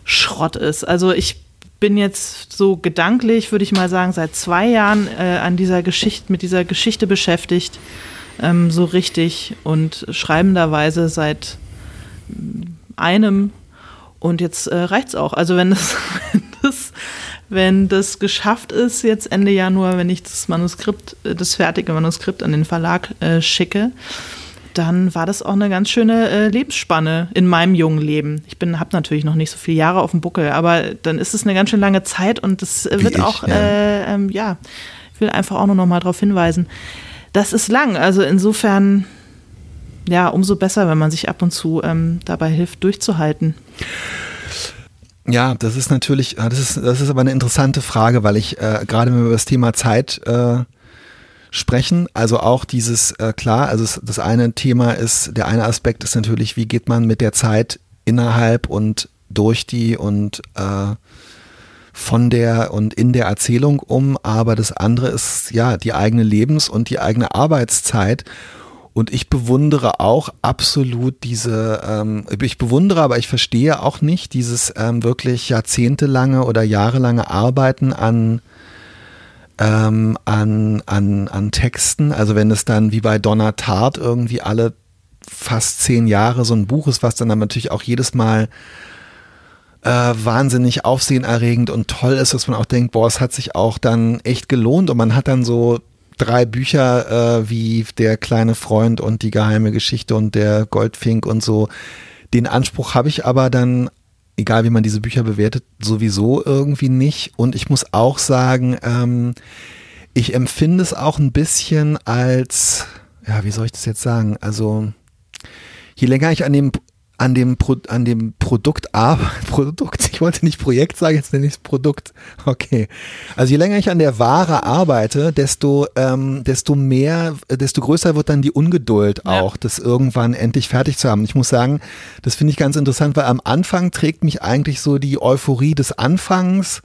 Schrott ist. Also ich bin jetzt so gedanklich, würde ich mal sagen, seit zwei Jahren äh, an dieser Geschichte, mit dieser Geschichte beschäftigt, ähm, so richtig und schreibenderweise seit mm, einem und jetzt äh, reicht's auch. Also wenn das, <laughs> wenn das, wenn das geschafft ist, jetzt Ende Januar, wenn ich das Manuskript, äh, das fertige Manuskript an den Verlag äh, schicke, dann war das auch eine ganz schöne äh, Lebensspanne in meinem jungen Leben. Ich bin, habe natürlich noch nicht so viele Jahre auf dem Buckel, aber dann ist es eine ganz schön lange Zeit und das äh, wird ich, auch, ja. äh, ähm, ja, ich will einfach auch nur noch mal darauf hinweisen. Das ist lang, also insofern, ja, umso besser, wenn man sich ab und zu ähm, dabei hilft, durchzuhalten. Ja, das ist natürlich, ja, das ist, das ist aber eine interessante Frage, weil ich äh, gerade wenn wir über das Thema Zeit äh, sprechen, also auch dieses, äh, klar, also es, das eine Thema ist, der eine Aspekt ist natürlich, wie geht man mit der Zeit innerhalb und durch die und äh, von der und in der Erzählung um, aber das andere ist ja die eigene Lebens- und die eigene Arbeitszeit. Und ich bewundere auch absolut diese, ähm, ich bewundere, aber ich verstehe auch nicht dieses ähm, wirklich jahrzehntelange oder jahrelange Arbeiten an, ähm, an, an, an Texten. Also wenn es dann wie bei Donna Tartt irgendwie alle fast zehn Jahre so ein Buch ist, was dann, dann natürlich auch jedes Mal äh, wahnsinnig aufsehenerregend und toll ist, dass man auch denkt, boah, es hat sich auch dann echt gelohnt und man hat dann so drei Bücher äh, wie Der kleine Freund und die geheime Geschichte und der Goldfink und so. Den Anspruch habe ich aber dann, egal wie man diese Bücher bewertet, sowieso irgendwie nicht. Und ich muss auch sagen, ähm, ich empfinde es auch ein bisschen als, ja, wie soll ich das jetzt sagen? Also, je länger ich an dem an dem, Pro, an dem Produkt arbeite, <laughs> Produkt, ich wollte nicht Projekt sagen, jetzt nenne ich es Produkt. Okay. Also je länger ich an der Ware arbeite, desto, ähm, desto mehr, desto größer wird dann die Ungeduld Ja. auch, das irgendwann endlich fertig zu haben. Ich muss sagen, das finde ich ganz interessant, weil am Anfang trägt mich eigentlich so die Euphorie des Anfangs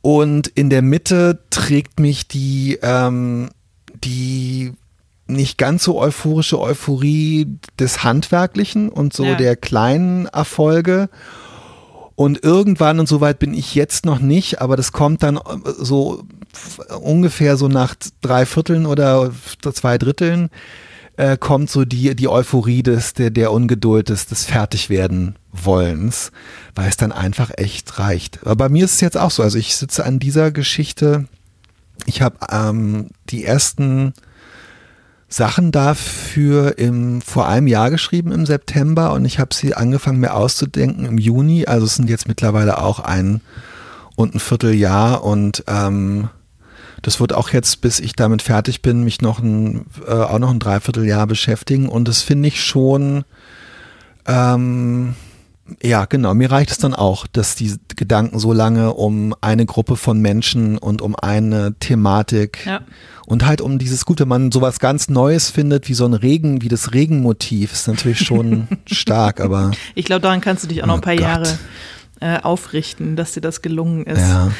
und in der Mitte trägt mich die, ähm, die nicht ganz so euphorische Euphorie des Handwerklichen und so Ja. der kleinen Erfolge. Und irgendwann, und soweit bin ich jetzt noch nicht, aber das kommt dann äh, so ungefähr so nach drei Vierteln oder zwei Dritteln, äh, kommt so die, die Euphorie des, der, der Ungeduld des, des Fertigwerden wollens, weil es dann einfach echt reicht. Aber bei mir ist es jetzt auch so. Also ich sitze an dieser Geschichte. Ich habe ähm, die ersten Sachen dafür im, vor einem Jahr geschrieben im September und ich habe sie angefangen mir auszudenken im Juni. Also es sind jetzt mittlerweile auch ein und ein Vierteljahr und ähm, das wird auch jetzt, bis ich damit fertig bin, mich noch ein, äh, auch noch ein Dreivierteljahr beschäftigen und das finde ich schon, ähm, Ja, genau. Mir reicht es dann auch, dass die Gedanken so lange um eine Gruppe von Menschen und um eine Thematik Ja. und halt um dieses Gute, wenn man sowas ganz Neues findet, wie so ein Regen, wie das Regenmotiv, ist natürlich schon <laughs> stark, aber Ich glaube, daran kannst du dich auch noch Oh ein paar Gott. Jahre äh, aufrichten, dass dir das gelungen ist. ja.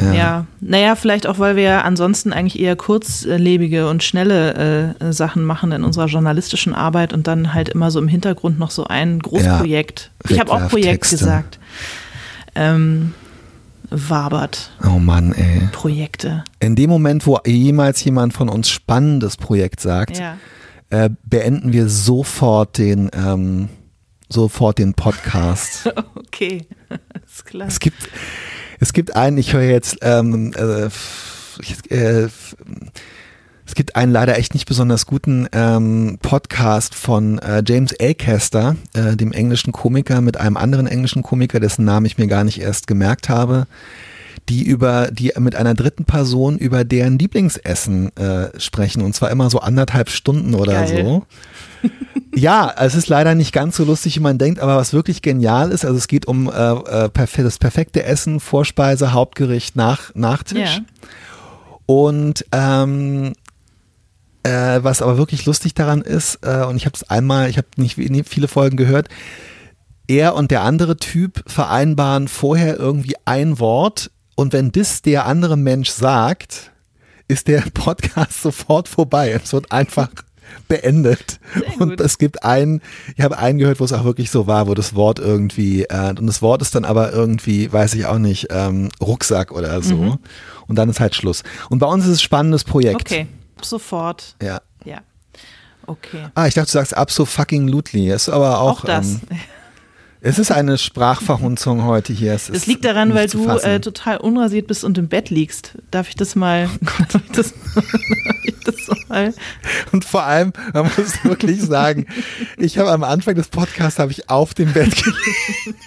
Ja. Ja, naja, vielleicht auch, weil wir ja ansonsten eigentlich eher kurzlebige und schnelle äh, Sachen machen in unserer journalistischen Arbeit und dann halt immer so im Hintergrund noch so ein Großprojekt. ich habe auch Projekt Wegwerftexte. gesagt. Ähm, wabert Oh Mann, ey. Projekte. In dem Moment, wo jemals jemand von uns spannendes Projekt sagt, Ja. äh, beenden wir sofort den, ähm, sofort den Podcast. <laughs> Okay, <laughs> ist klar. Es gibt, es gibt einen, ich höre jetzt, ähm, äh, äh, es gibt einen leider echt nicht besonders guten ähm, Podcast von äh, James Acaster, äh, dem englischen Komiker, mit einem anderen englischen Komiker, dessen Namen ich mir gar nicht erst gemerkt habe, die über, die mit einer dritten Person über deren Lieblingsessen äh, sprechen und zwar immer so anderthalb Stunden oder Geil. so. <laughs> Ja, es ist leider nicht ganz so lustig, wie man denkt, aber was wirklich genial ist, also es geht um äh, äh, das perfekte Essen, Vorspeise, Hauptgericht, Nach Nachtisch. Ja. Und ähm, äh, was aber wirklich lustig daran ist, äh, und ich habe es einmal, ich habe nicht viele Folgen gehört, er und der andere Typ vereinbaren vorher irgendwie ein Wort und wenn das der andere Mensch sagt, ist der Podcast <laughs> sofort vorbei. Es wird einfach beendet. Und es gibt einen, ich habe einen gehört, wo es auch wirklich so war, wo das Wort irgendwie, äh, und das Wort ist dann aber irgendwie, weiß ich auch nicht, ähm, Rucksack oder so. Mhm. Und dann ist halt Schluss. Und bei uns ist es ein spannendes Projekt. Okay, sofort. Ja. Ja. Okay. Ah, ich dachte, du sagst abso fucking lutely. Ist aber auch, Auch, das. Ähm, <laughs> es ist eine Sprachverhunzung heute hier. Es Das ist liegt daran, weil du äh, total unrasiert bist und im Bett liegst. Darf ich das mal? <laughs> Darf ich das, <laughs> darf ich das mal? Und vor allem, man muss <laughs> wirklich sagen, ich habe am Anfang des Podcasts habe ich auf dem Bett gelegen.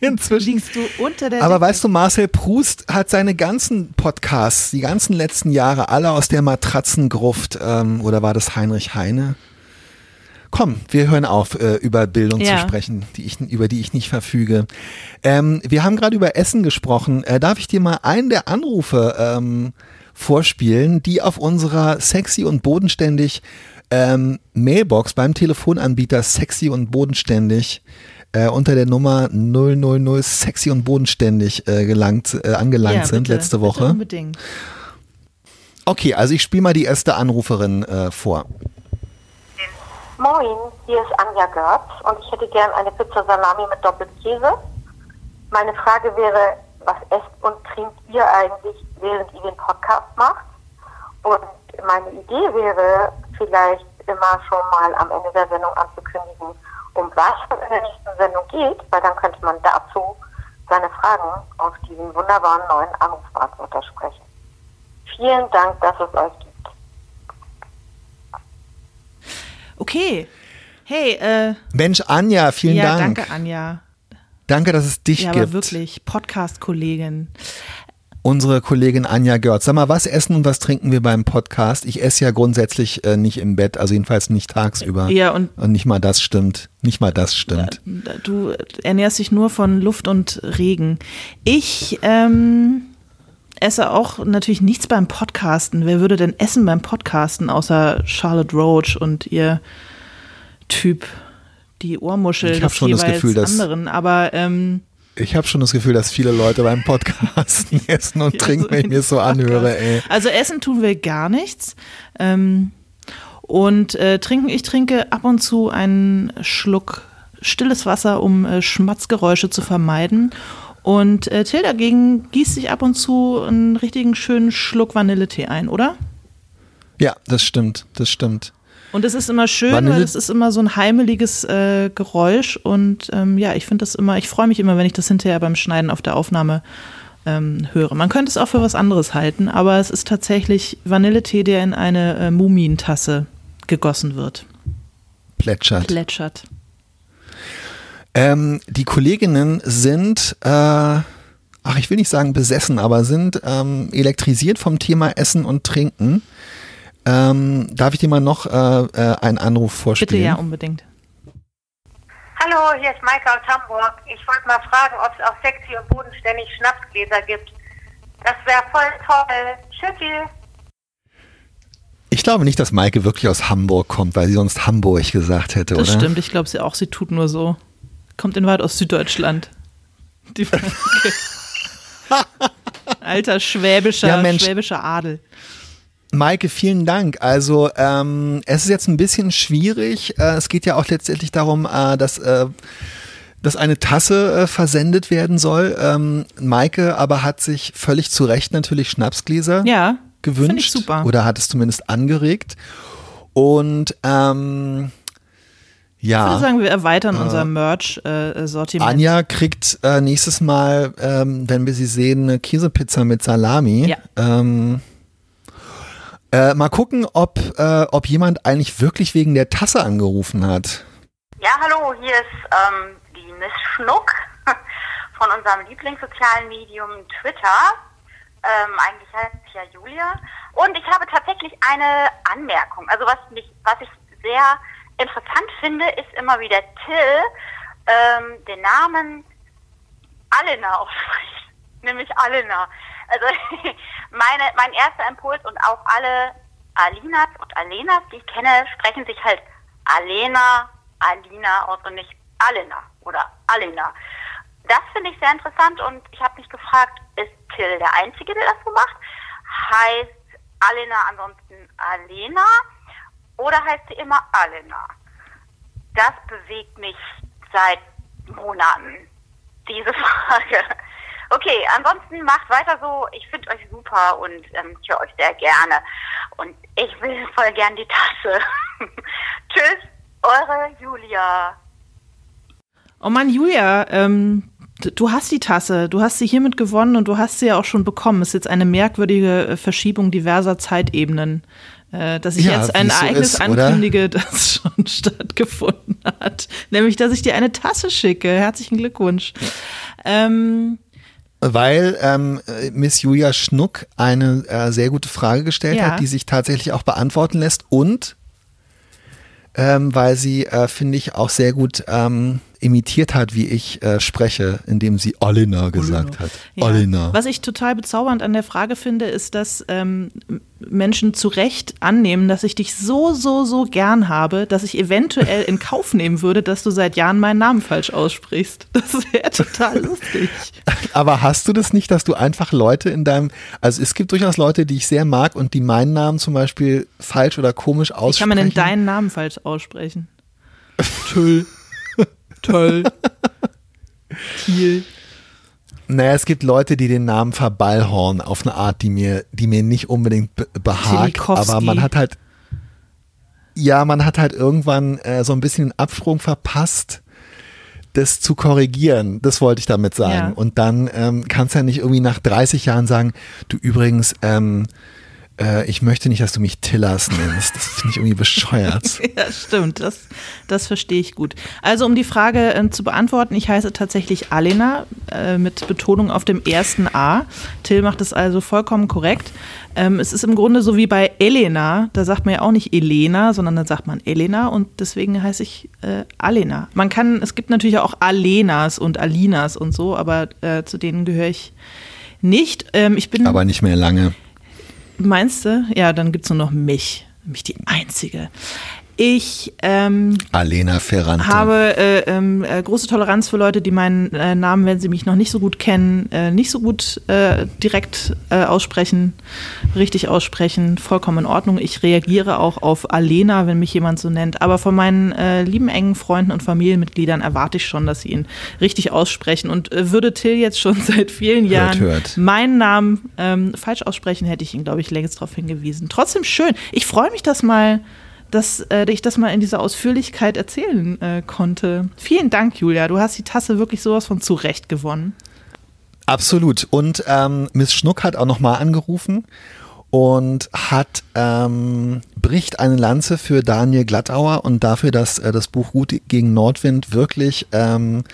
Inzwischen. Liegst du unter der Aber Decke? weißt du, Marcel Proust hat seine ganzen Podcasts, die ganzen letzten Jahre, alle aus der Matratzengruft, ähm, oder war das Heinrich Heine? Komm, wir hören auf, äh, über Bildung Ja. zu sprechen, die ich, über die ich nicht verfüge. Ähm, wir haben gerade über Essen gesprochen. Äh, darf ich dir mal einen der Anrufe ähm, vorspielen, die auf unserer sexy und bodenständig ähm, Mailbox beim Telefonanbieter sexy und bodenständig äh, unter der Nummer 000 sexy und bodenständig äh, gelangt, äh, angelangt ja, sind bitte, letzte Woche. unbedingt. Okay, also ich spiele mal die erste Anruferin äh, vor. Moin, hier ist Anja Görz und ich hätte gern eine Pizza Salami mit Doppelkäse. Meine Frage wäre, was esst und trinkt ihr eigentlich, während ihr den Podcast macht? Und meine Idee wäre, vielleicht immer schon mal am Ende der Sendung anzukündigen, um was es in der nächsten Sendung geht, weil dann könnte man dazu seine Fragen auf diesen wunderbaren neuen Anrufbeantworter sprechen. Vielen Dank, dass es euch gibt. Okay. Hey, äh, Mensch, Anja, vielen ja, Dank. danke, Anja. Danke, dass es dich Ja, gibt. aber wirklich, Podcast-Kollegin. Unsere Kollegin Anja Görz. Sag mal, was essen und was trinken wir beim Podcast? Ich esse ja grundsätzlich äh, nicht im Bett, also jedenfalls nicht tagsüber. Ja, und Und nicht mal das stimmt. Nicht mal das stimmt. du ernährst dich nur von Luft und Regen. Ich ähm, esse auch natürlich nichts beim Podcasten. Wer würde denn essen beim Podcasten, außer Charlotte Roach und ihr Typ, die Ohrmuschel Ich des schon das jeweils Gefühl, dass- anderen. Aber ähm, Ich habe schon das Gefühl, dass viele Leute beim Podcasten <laughs> essen und trinken, wenn ich mir das so anhöre, ey. Also essen tun wir gar nichts. Ähm, und äh, trinken, ich trinke ab und zu einen Schluck stilles Wasser, um äh, Schmatzgeräusche zu vermeiden. Und äh, Till dagegen gießt sich ab und zu einen richtigen schönen Schluck Vanilletee ein, oder? Ja, das stimmt, das stimmt. Und es ist immer schön, Vanille- weil es ist immer so ein heimeliges äh, Geräusch. Und ähm, ja, ich finde das immer, ich freue mich immer, wenn ich das hinterher beim Schneiden auf der Aufnahme ähm, höre. Man könnte es auch für was anderes halten, aber es ist tatsächlich Vanilletee, der in eine äh, Mumientasse gegossen wird. Plätschert. Plätschert. Ähm, die Kolleginnen sind, äh, ach, ich will nicht sagen besessen, aber sind ähm, elektrisiert vom Thema Essen und Trinken. Ähm, darf ich dir mal noch äh, äh, einen Anruf vorspielen? Bitte ja, unbedingt. Hallo, hier ist Maike aus Hamburg. Ich wollte mal fragen, ob es auch sexy und bodenständig Schnapsgläser gibt. Das wäre voll toll. Tschüssi. Ich glaube nicht, dass Maike wirklich aus Hamburg kommt, weil sie sonst Hamburg gesagt hätte, Das oder? stimmt, ich glaube sie auch, sie tut nur so. Kommt in weit aus Süddeutschland. Die Alter schwäbischer, Ja, Mensch. schwäbischer Adel. Maike, vielen Dank. Also ähm, es ist jetzt ein bisschen schwierig. Äh, es geht ja auch letztendlich darum, äh, dass, äh, dass eine Tasse äh, versendet werden soll. Ähm, Maike aber hat sich völlig zu Recht natürlich Schnapsgläser Ja, gewünscht Finde ich super. oder hat es zumindest angeregt. Und ähm, Ich würde ja, sagen, wir erweitern unser Merch-Sortiment. Anja kriegt äh, nächstes Mal, ähm, wenn wir sie sehen, eine Käsepizza mit Salami. Ja. Ähm, äh, mal gucken, ob, äh, ob jemand eigentlich wirklich wegen der Tasse angerufen hat. Ja, hallo, hier ist ähm, die Miss Schnuck <laughs> von unserem Lieblingssozialen Medium Twitter. Ähm, eigentlich heißt ich ja Julia. Und ich habe tatsächlich eine Anmerkung. Also was mich, was ich sehr interessant finde, ist immer wieder Till ähm, den Namen Alena ausspricht. <laughs> Nämlich Alena. Also <laughs> meine, mein erster Impuls und auch alle Alinas und Alenas, die ich kenne, sprechen sich halt Alena, Alina aus und nicht Alena oder Alena. Das finde ich sehr interessant und ich habe mich gefragt, ist Till der Einzige, der das so macht? Heißt Alena ansonsten Alena oder heißt sie immer Alena? Das bewegt mich seit Monaten, diese <laughs> Frage. Okay, ansonsten macht weiter so. Ich finde euch super und ähm, ich höre euch sehr gerne. Und ich will voll gern die Tasse. <laughs> Tschüss, eure Julia. Oh Mann, Julia, ähm, du hast die Tasse, du hast sie hiermit gewonnen und du hast sie ja auch schon bekommen. Ist jetzt eine merkwürdige äh, Verschiebung diverser Zeitebenen, dass ich Ja, jetzt ein so Ereignis oder? ankündige, <laughs> das schon stattgefunden hat. Nämlich, dass ich dir eine Tasse schicke. Herzlichen Glückwunsch. Ähm, Weil ähm, äh, Miss Julia Schnuck eine äh, sehr gute Frage gestellt Ja. hat, die sich tatsächlich auch beantworten lässt und ähm, weil sie, äh, finde ich, auch sehr gut ähm, imitiert hat, wie ich äh, spreche, indem sie Olina gesagt hat. Ja. Olina. Was ich total bezaubernd an der Frage finde, ist, dass ähm, Menschen zu Recht annehmen, dass ich dich so, so, so gern habe, dass ich eventuell in Kauf nehmen würde, dass du seit Jahren meinen Namen falsch aussprichst. <laughs> Das wäre total <laughs> lustig. Aber hast du das nicht, dass du einfach Leute in deinem, also es gibt durchaus Leute, die ich sehr mag und die meinen Namen zum Beispiel falsch oder komisch Wie aussprechen. kann man denn deinen Namen falsch aussprechen? <laughs> Tüll. Toll. <laughs> Kiel. Naja, es gibt Leute, die den Namen verballhorn auf eine Art, die mir, die mir nicht unbedingt be behagt. Aber man hat halt, ja, man hat halt irgendwann äh, so ein bisschen den Absprung verpasst, das zu korrigieren. Das wollte ich damit sagen. Ja. Und dann ähm, kannst du ja nicht irgendwie nach 30 Jahren sagen, du übrigens, ähm, äh, ich möchte nicht, dass du mich Tillers nennst. Das finde ich irgendwie bescheuert. <laughs> Ja, stimmt. Das, das verstehe ich gut. Also, um die Frage äh, zu beantworten, ich heiße tatsächlich Alena äh, mit Betonung auf dem ersten A. Till macht es also vollkommen korrekt. Ähm, es ist im Grunde so wie bei Elena. Da sagt man ja auch nicht Elena, sondern dann sagt man Elena und deswegen heiße ich äh, Alena. Man kann, es gibt natürlich auch Alenas und Alinas und so, aber äh, zu denen gehöre ich nicht. Ähm, ich bin Aber nicht mehr lange. Meinst du? Ja, dann gibt es nur noch mich. Nämlich die einzige. Ich ähm, Alena Ferrante. habe äh, ähm, äh, große Toleranz für Leute, die meinen äh, Namen, wenn sie mich noch nicht so gut kennen, äh, nicht so gut äh, direkt äh, aussprechen, richtig aussprechen. Vollkommen in Ordnung. Ich reagiere auch auf Alena, wenn mich jemand so nennt. Aber von meinen lieben engen Freunden und Familienmitgliedern erwarte ich schon, dass sie ihn richtig aussprechen. Und würde Till jetzt schon <laughs> seit vielen Jahren hört. meinen Namen ähm, falsch aussprechen, hätte ich ihn, glaube ich, längst darauf hingewiesen. Trotzdem schön. Ich freue mich, dass mal dass äh, ich das mal in dieser Ausführlichkeit erzählen äh, konnte. Vielen Dank, Julia. Du hast die Tasse wirklich sowas von zurecht gewonnen. Absolut. Und ähm, Miss Schnuck hat auch nochmal angerufen und hat ähm, bricht eine Lanze für Daniel Glattauer und dafür, dass äh, das Buch Gut gegen Nordwind wirklich ähm,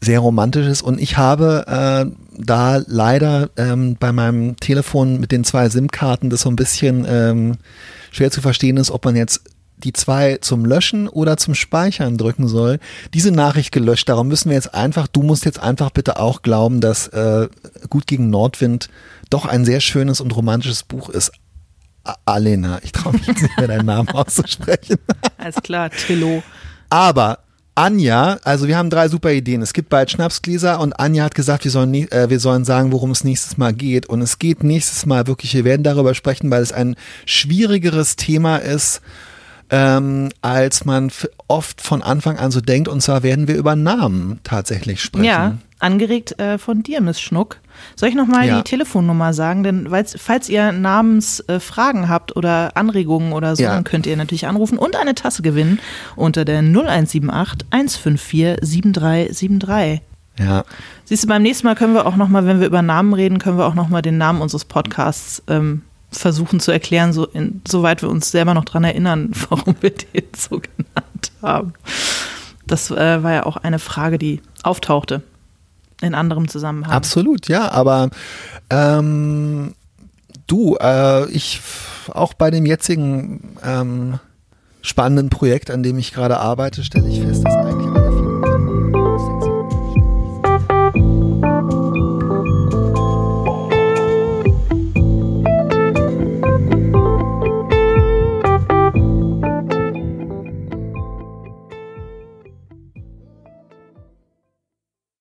sehr romantisch ist. Und ich habe äh, da leider ähm, bei meinem Telefon mit den zwei SIM-Karten das so ein bisschen ähm, schwer zu verstehen ist, ob man jetzt die zwei zum Löschen oder zum Speichern drücken soll, diese Nachricht gelöscht. Darum müssen wir jetzt einfach, du musst jetzt einfach bitte auch glauben, dass äh, Gut gegen Nordwind doch ein sehr schönes und romantisches Buch ist. A Alena, ich traue mich jetzt nicht mehr deinen Namen auszusprechen. Alles klar, Tillo. Aber Anja, also wir haben drei super Ideen. Es gibt bald Schnapsgläser und Anja hat gesagt, wir sollen, äh, wir sollen sagen, worum es nächstes Mal geht. Und es geht nächstes Mal wirklich, wir werden darüber sprechen, weil es ein schwierigeres Thema ist, ähm, als man oft von Anfang an so denkt. Und zwar werden wir über Namen tatsächlich sprechen. Ja, angeregt äh, von dir, Miss Schnuck. Soll ich nochmal Ja. die Telefonnummer sagen? Denn falls ihr Namensfragen äh, habt oder Anregungen oder so, Ja. dann könnt ihr natürlich anrufen und eine Tasse gewinnen unter der 0178 154 7373. Ja. Siehst du, beim nächsten Mal können wir auch nochmal, wenn wir über Namen reden, können wir auch nochmal den Namen unseres Podcasts ähm, versuchen zu erklären, so in, soweit wir uns selber noch dran erinnern, <laughs> warum wir den so genannt haben. Das äh, war ja auch eine Frage, die auftauchte in anderem Zusammenhang. Absolut, ja, aber ähm, du, äh, ich auch bei dem jetzigen ähm, spannenden Projekt, an dem ich gerade arbeite, stelle ich fest, dass eigentlich